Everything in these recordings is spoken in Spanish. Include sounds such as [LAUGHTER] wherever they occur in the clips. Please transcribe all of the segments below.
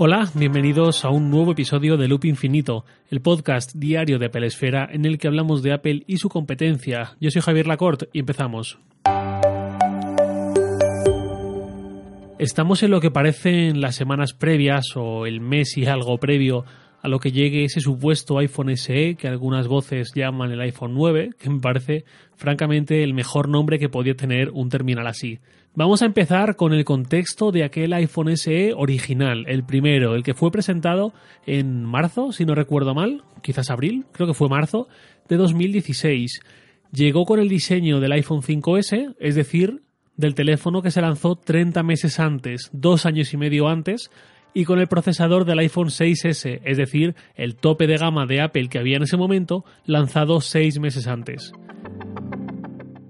Hola, bienvenidos a un nuevo episodio de Loop Infinito, el podcast diario de Pelesfera en el que hablamos de Apple y su competencia. Yo soy Javier Lacorte y empezamos. Estamos en lo que parecen las semanas previas o el mes y algo previo a lo que llegue ese supuesto iPhone SE que algunas voces llaman el iPhone 9, que me parece francamente el mejor nombre que podía tener un terminal así. Vamos a empezar con el contexto de aquel iPhone SE original, el primero, el que fue presentado en marzo, si no recuerdo mal, quizás abril, creo que fue marzo, de 2016. Llegó con el diseño del iPhone 5S, es decir, del teléfono que se lanzó 30 meses antes, dos años y medio antes, y con el procesador del iPhone 6S, es decir, el tope de gama de Apple que había en ese momento, lanzado seis meses antes.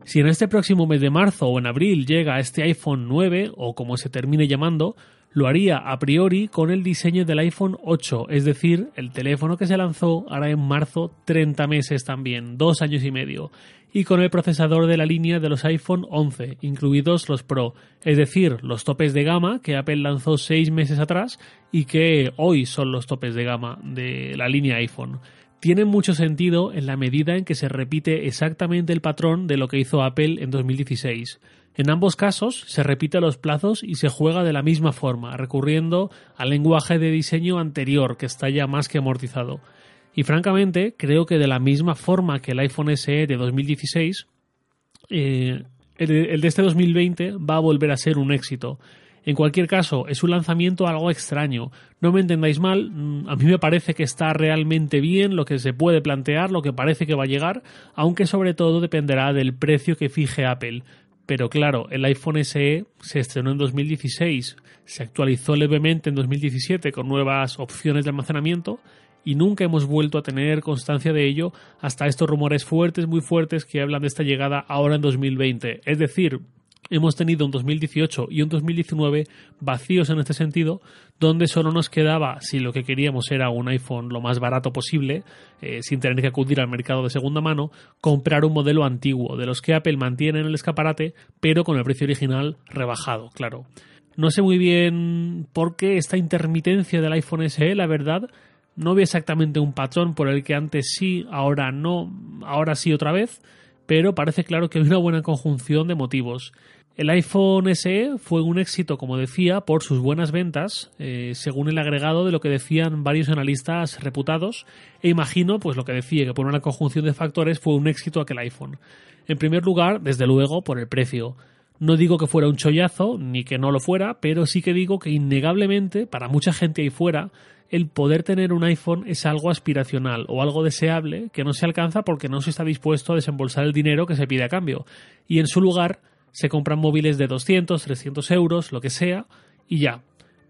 Si en este próximo mes de marzo o en abril llega este iPhone 9 o como se termine llamando, lo haría a priori con el diseño del iPhone 8, es decir, el teléfono que se lanzó ahora en marzo 30 meses también, dos años y medio, y con el procesador de la línea de los iPhone 11, incluidos los Pro, es decir, los topes de gama que Apple lanzó seis meses atrás y que hoy son los topes de gama de la línea iPhone tiene mucho sentido en la medida en que se repite exactamente el patrón de lo que hizo Apple en 2016. En ambos casos se repite los plazos y se juega de la misma forma, recurriendo al lenguaje de diseño anterior que está ya más que amortizado. Y francamente, creo que de la misma forma que el iPhone SE de 2016, eh, el de este 2020 va a volver a ser un éxito. En cualquier caso, es un lanzamiento algo extraño. No me entendáis mal, mm, a mí me parece que está realmente bien lo que se puede plantear, lo que parece que va a llegar, aunque sobre todo dependerá del precio que fije Apple. Pero claro, el iPhone SE se estrenó en 2016, se actualizó levemente en 2017 con nuevas opciones de almacenamiento y nunca hemos vuelto a tener constancia de ello hasta estos rumores fuertes, muy fuertes que hablan de esta llegada ahora en 2020. Es decir, hemos tenido un 2018 y un 2019 vacíos en este sentido, donde solo nos quedaba, si lo que queríamos era un iPhone lo más barato posible, eh, sin tener que acudir al mercado de segunda mano, comprar un modelo antiguo, de los que Apple mantiene en el escaparate, pero con el precio original rebajado, claro. No sé muy bien por qué esta intermitencia del iPhone SE, la verdad, no vi exactamente un patrón por el que antes sí, ahora no, ahora sí otra vez, pero parece claro que hay una buena conjunción de motivos. El iPhone SE fue un éxito, como decía, por sus buenas ventas, eh, según el agregado de lo que decían varios analistas reputados, e imagino, pues lo que decía, que por una conjunción de factores fue un éxito aquel iPhone. En primer lugar, desde luego, por el precio. No digo que fuera un chollazo, ni que no lo fuera, pero sí que digo que innegablemente, para mucha gente ahí fuera, el poder tener un iPhone es algo aspiracional o algo deseable que no se alcanza porque no se está dispuesto a desembolsar el dinero que se pide a cambio. Y en su lugar, se compran móviles de 200, 300 euros, lo que sea, y ya.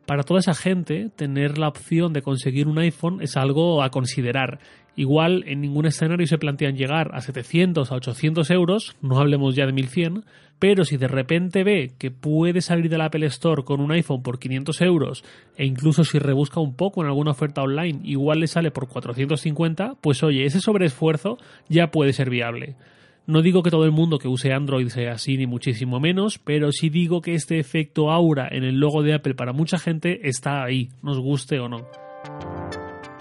Para toda esa gente, tener la opción de conseguir un iPhone es algo a considerar. Igual en ningún escenario se plantean llegar a 700 a 800 euros, no hablemos ya de 1100, pero si de repente ve que puede salir del Apple Store con un iPhone por 500 euros e incluso si rebusca un poco en alguna oferta online igual le sale por 450, pues oye, ese sobreesfuerzo ya puede ser viable. No digo que todo el mundo que use Android sea así, ni muchísimo menos, pero sí digo que este efecto aura en el logo de Apple para mucha gente está ahí, nos guste o no.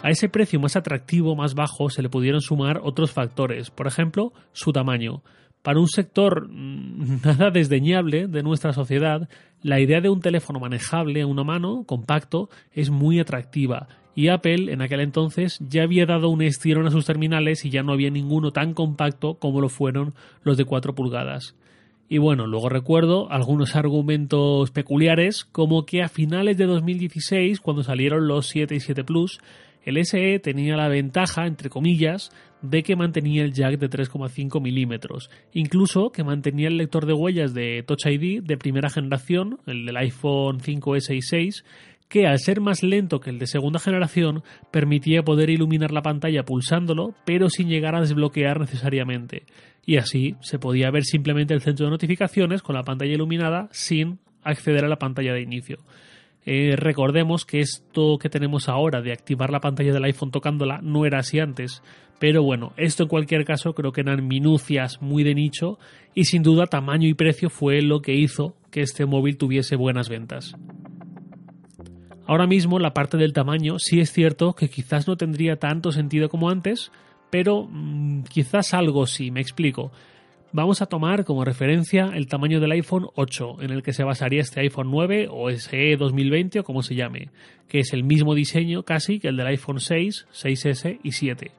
A ese precio más atractivo, más bajo, se le pudieron sumar otros factores, por ejemplo, su tamaño. Para un sector mm, [LAUGHS] nada desdeñable de nuestra sociedad, la idea de un teléfono manejable a una mano, compacto, es muy atractiva y Apple en aquel entonces ya había dado un estirón a sus terminales y ya no había ninguno tan compacto como lo fueron los de 4 pulgadas. Y bueno, luego recuerdo algunos argumentos peculiares como que a finales de 2016, cuando salieron los 7 y 7 Plus, el SE tenía la ventaja, entre comillas, de que mantenía el jack de 3,5 milímetros, incluso que mantenía el lector de huellas de Touch ID de primera generación, el del iPhone 5S y 6, que al ser más lento que el de segunda generación permitía poder iluminar la pantalla pulsándolo, pero sin llegar a desbloquear necesariamente. Y así se podía ver simplemente el centro de notificaciones con la pantalla iluminada sin acceder a la pantalla de inicio. Eh, recordemos que esto que tenemos ahora de activar la pantalla del iPhone tocándola no era así antes. Pero bueno, esto en cualquier caso creo que eran minucias muy de nicho y sin duda tamaño y precio fue lo que hizo que este móvil tuviese buenas ventas. Ahora mismo la parte del tamaño sí es cierto que quizás no tendría tanto sentido como antes, pero mm, quizás algo sí, me explico. Vamos a tomar como referencia el tamaño del iPhone 8, en el que se basaría este iPhone 9 o SE 2020 o como se llame, que es el mismo diseño casi que el del iPhone 6, 6S y 7.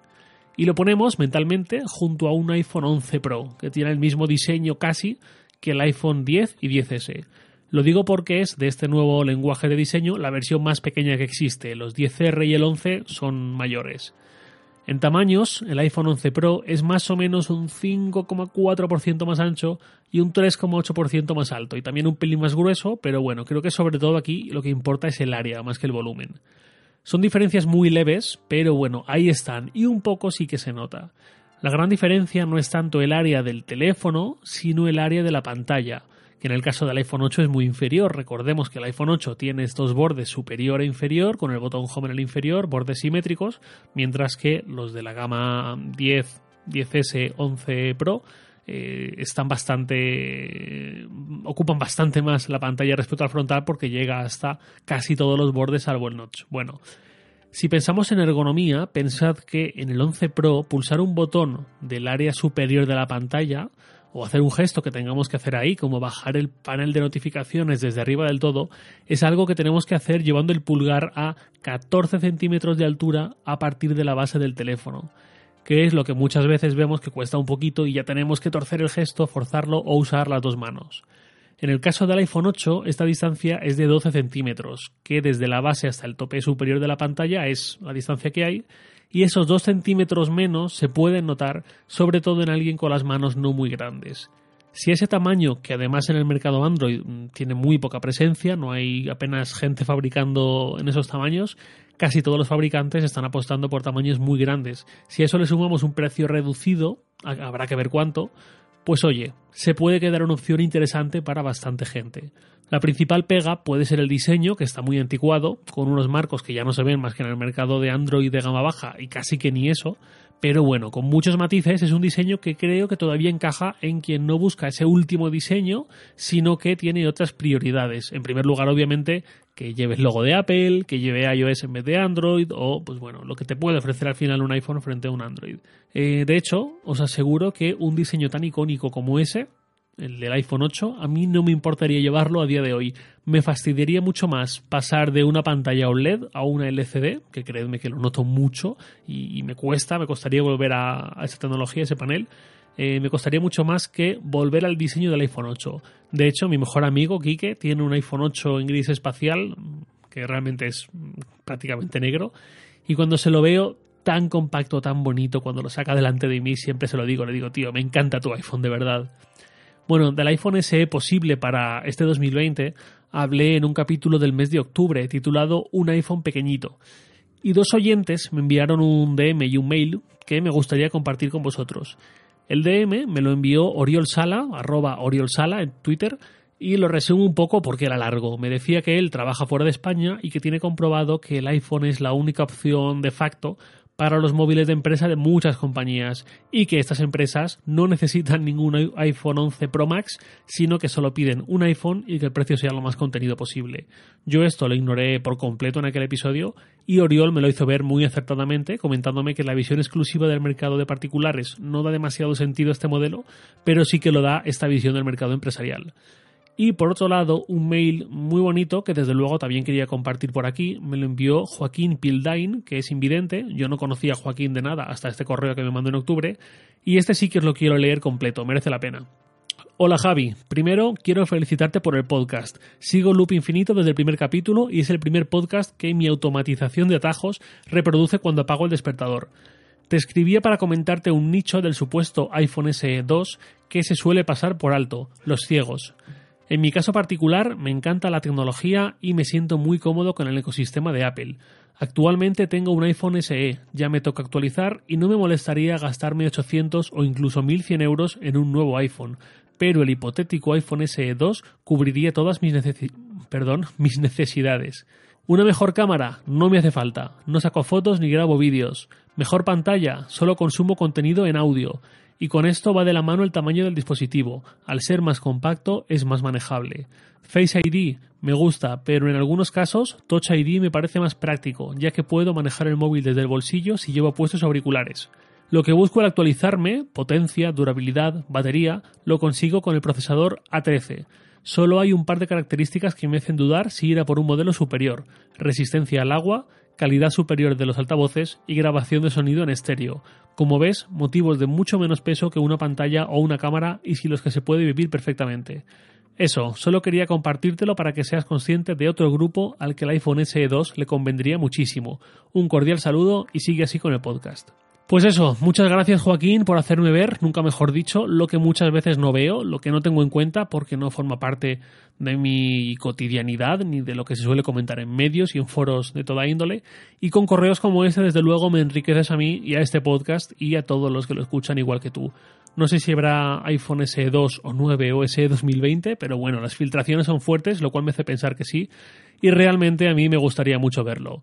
Y lo ponemos mentalmente junto a un iPhone 11 Pro, que tiene el mismo diseño casi que el iPhone 10 y 10S. Lo digo porque es de este nuevo lenguaje de diseño la versión más pequeña que existe. Los 10R y el 11 son mayores. En tamaños, el iPhone 11 Pro es más o menos un 5,4% más ancho y un 3,8% más alto, y también un pelín más grueso, pero bueno, creo que sobre todo aquí lo que importa es el área más que el volumen. Son diferencias muy leves, pero bueno, ahí están, y un poco sí que se nota. La gran diferencia no es tanto el área del teléfono, sino el área de la pantalla que en el caso del iPhone 8 es muy inferior. Recordemos que el iPhone 8 tiene estos bordes superior e inferior, con el botón Home en el inferior, bordes simétricos, mientras que los de la gama 10, 10S, 11 Pro eh, están bastante. ocupan bastante más la pantalla respecto al frontal porque llega hasta casi todos los bordes salvo el notch. Bueno. Si pensamos en ergonomía, pensad que en el 11 Pro pulsar un botón del área superior de la pantalla o hacer un gesto que tengamos que hacer ahí, como bajar el panel de notificaciones desde arriba del todo, es algo que tenemos que hacer llevando el pulgar a 14 centímetros de altura a partir de la base del teléfono, que es lo que muchas veces vemos que cuesta un poquito y ya tenemos que torcer el gesto, forzarlo o usar las dos manos. En el caso del iPhone 8, esta distancia es de 12 centímetros, que desde la base hasta el tope superior de la pantalla es la distancia que hay, y esos dos centímetros menos se pueden notar sobre todo en alguien con las manos no muy grandes. Si ese tamaño, que además en el mercado Android mm, tiene muy poca presencia, no hay apenas gente fabricando en esos tamaños, casi todos los fabricantes están apostando por tamaños muy grandes. Si a eso le sumamos un precio reducido, habrá que ver cuánto, pues oye, se puede quedar una opción interesante para bastante gente. La principal pega puede ser el diseño, que está muy anticuado, con unos marcos que ya no se ven más que en el mercado de Android de gama baja y casi que ni eso, pero bueno, con muchos matices es un diseño que creo que todavía encaja en quien no busca ese último diseño, sino que tiene otras prioridades. En primer lugar, obviamente, que lleve el logo de Apple, que lleve iOS en vez de Android, o pues bueno, lo que te puede ofrecer al final un iPhone frente a un Android. Eh, de hecho, os aseguro que un diseño tan icónico como ese, el del iPhone 8, a mí no me importaría llevarlo a día de hoy. Me fastidiaría mucho más pasar de una pantalla OLED a una LCD, que creedme que lo noto mucho y, me cuesta, me costaría volver a, esa tecnología, ese panel. Eh, me costaría mucho más que volver al diseño del iPhone 8. De hecho, mi mejor amigo, Kike, tiene un iPhone 8 en gris espacial, que realmente es prácticamente negro, y cuando se lo veo tan compacto, tan bonito, cuando lo saca delante de mí, siempre se lo digo, le digo, tío, me encanta tu iPhone, de verdad. Bueno, del iPhone SE posible para este 2020 hablé en un capítulo del mes de octubre titulado Un iPhone pequeñito. Y dos oyentes me enviaron un DM y un mail que me gustaría compartir con vosotros. El DM me lo envió Oriol Sala, arroba Oriol Sala en Twitter, y lo resumo un poco porque era largo. Me decía que él trabaja fuera de España y que tiene comprobado que el iPhone es la única opción de facto para los móviles de empresa de muchas compañías y que estas empresas no necesitan ningún iPhone 11 Pro Max, sino que solo piden un iPhone y que el precio sea lo más contenido posible. Yo esto lo ignoré por completo en aquel episodio y Oriol me lo hizo ver muy acertadamente, comentándome que la visión exclusiva del mercado de particulares no da demasiado sentido a este modelo, pero sí que lo da esta visión del mercado empresarial. Y por otro lado, un mail muy bonito que desde luego también quería compartir por aquí. Me lo envió Joaquín Pildain, que es invidente. Yo no conocía a Joaquín de nada hasta este correo que me mandó en octubre. Y este sí que os lo quiero leer completo, merece la pena. Hola Javi, primero quiero felicitarte por el podcast. Sigo Loop Infinito desde el primer capítulo y es el primer podcast que mi automatización de atajos reproduce cuando apago el despertador. Te escribía para comentarte un nicho del supuesto iPhone SE 2 que se suele pasar por alto, los ciegos. En mi caso particular, me encanta la tecnología y me siento muy cómodo con el ecosistema de Apple. Actualmente tengo un iPhone SE, ya me toca actualizar y no me molestaría gastarme 800 o incluso 1100 euros en un nuevo iPhone, pero el hipotético iPhone SE 2 cubriría todas mis, Perdón, [LAUGHS] mis necesidades. Una mejor cámara, no me hace falta. No saco fotos ni grabo vídeos. Mejor pantalla, solo consumo contenido en audio y con esto va de la mano el tamaño del dispositivo. Al ser más compacto es más manejable. Face ID, Me gusta, pero en algunos casos Touch ID me parece más práctico, ya que puedo manejar el móvil desde el bolsillo si llevo puestos auriculares. Lo que busco al actualizarme, potencia, durabilidad, batería, lo consigo con el procesador A13. Solo hay un par de características que me hacen dudar si ir a por un modelo superior, resistencia al agua, calidad superior de los altavoces y grabación de sonido en estéreo. Como ves, motivos de mucho menos peso que una pantalla o una cámara y sin los que se puede vivir perfectamente. Eso, solo quería compartírtelo para que seas consciente de otro grupo al que el iPhone SE 2 le convendría muchísimo. Un cordial saludo y sigue así con el podcast. Pues eso, muchas gracias Joaquín por hacerme ver, nunca mejor dicho, lo que muchas veces no veo, lo que no tengo en cuenta porque no forma parte de mi cotidianidad ni de lo que se suele comentar en medios y en foros de toda índole. Y con correos como este, desde luego, me enriqueces a mí y a este podcast y a todos los que lo escuchan igual que tú. No sé si habrá iPhone SE 2 o 9 o SE 2020, pero bueno, las filtraciones son fuertes, lo cual me hace pensar que sí, y realmente a mí me gustaría mucho verlo.